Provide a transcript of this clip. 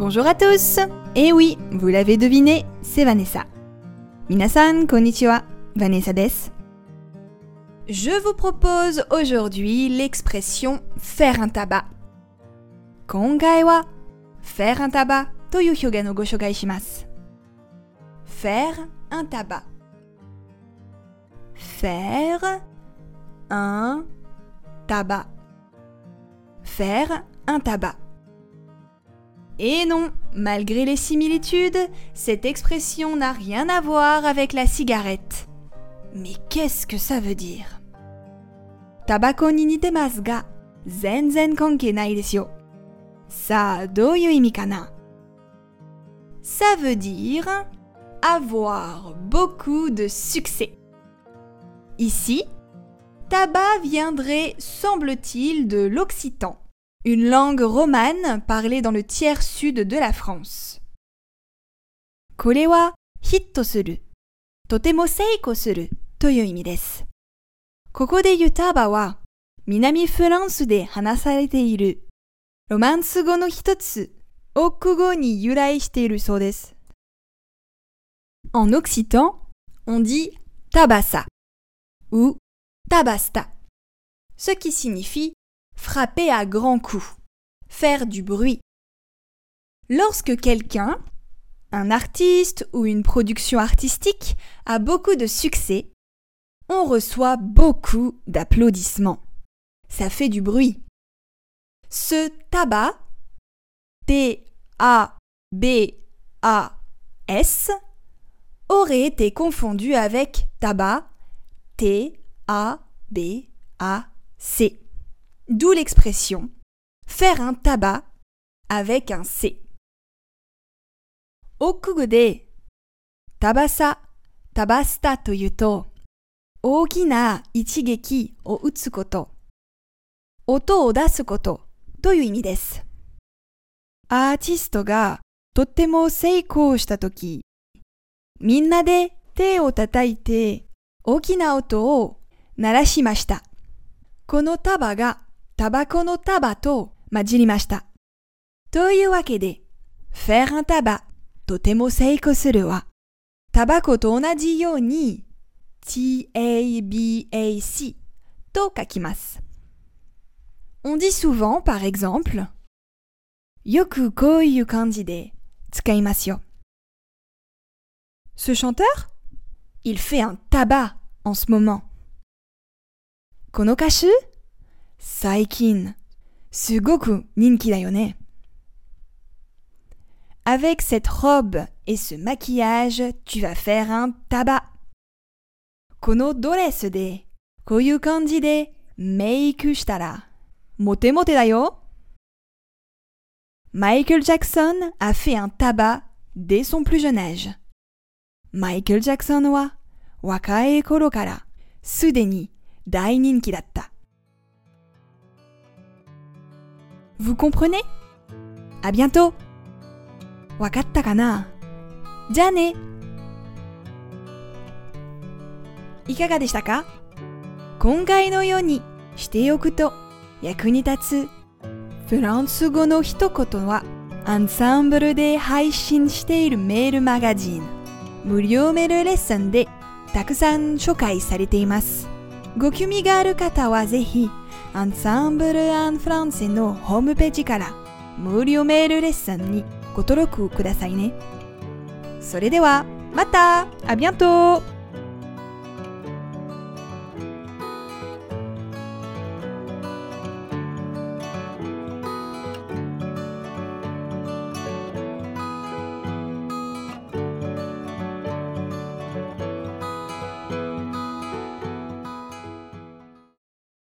Bonjour à tous Et oui, vous l'avez deviné, c'est Vanessa. Minasan konnichiwa, Vanessa des. Je vous propose aujourd'hui l'expression faire un tabac. Kongai wa? Faire un tabac toyu hyoga no shimasu. Faire un tabac. Faire un tabac. Faire un tabac. Et non, malgré les similitudes, cette expression n'a rien à voir avec la cigarette. Mais qu'est-ce que ça veut dire? Tabako ni nitemasu ga, zenzen kanke nai desu yo. Sa, Ça veut dire avoir beaucoup de succès. Ici, tabac viendrait, semble-t-il, de l'occitan, une langue romane parlée dans le tiers sud de la France. Kolewa hitto suru, totemo seiko suru toyo imi desu. Koko de yutaba wa minami France de hanasarete iru romance go no hitotsu okugo ni yurai shite iru sou desu. En occitan, on dit tabasa ou tabasta, ce qui signifie frapper à grands coups, faire du bruit. Lorsque quelqu'un, un artiste ou une production artistique a beaucoup de succès, on reçoit beaucoup d'applaudissements. Ça fait du bruit. Ce tabac, T-A-B-A-S, aurait été confondu avec tabac, T-A-B-A-C. D'où l'expression faire un tabac avec un C. Okugo de tabasa, tabasta というと、大きな一撃を打つこと、音を出すことという意味です。アーティストがとっても成功したとき、みんなで手を叩いて大きな音を鳴らしました。この束が タバコの束と混じりました。というわけで、faire un tabac とても成功するは、タバコと同じように tabac と書きます。On dit souvent, par exemple, よくこういう感じで使いますよ。Ce chanteur Il fait un tabac en ce moment. この歌手 最近、すごく人気だよね。Avec cette robe et ce maquillage, tu vas faire un tabac. このドレスで、こういう感じでメイクしたら、モテモテだよ。Michael Jackson a fait un tabac dès son plus jeune âge. Michael Jackson は若い頃からすでに大人気だった。 Vous comprenez? À bientôt! わかったかなじゃあねいかがでしたか今回のようにしておくと役に立つフランス語の一言はアンサンブルで配信しているメールマガジン無料メールレッスンでたくさん紹介されています。ご興味がある方はぜひアンサンブル・アン・フランセのホームページから無料メールレッスンにご登録くださいね。それではまたあビアント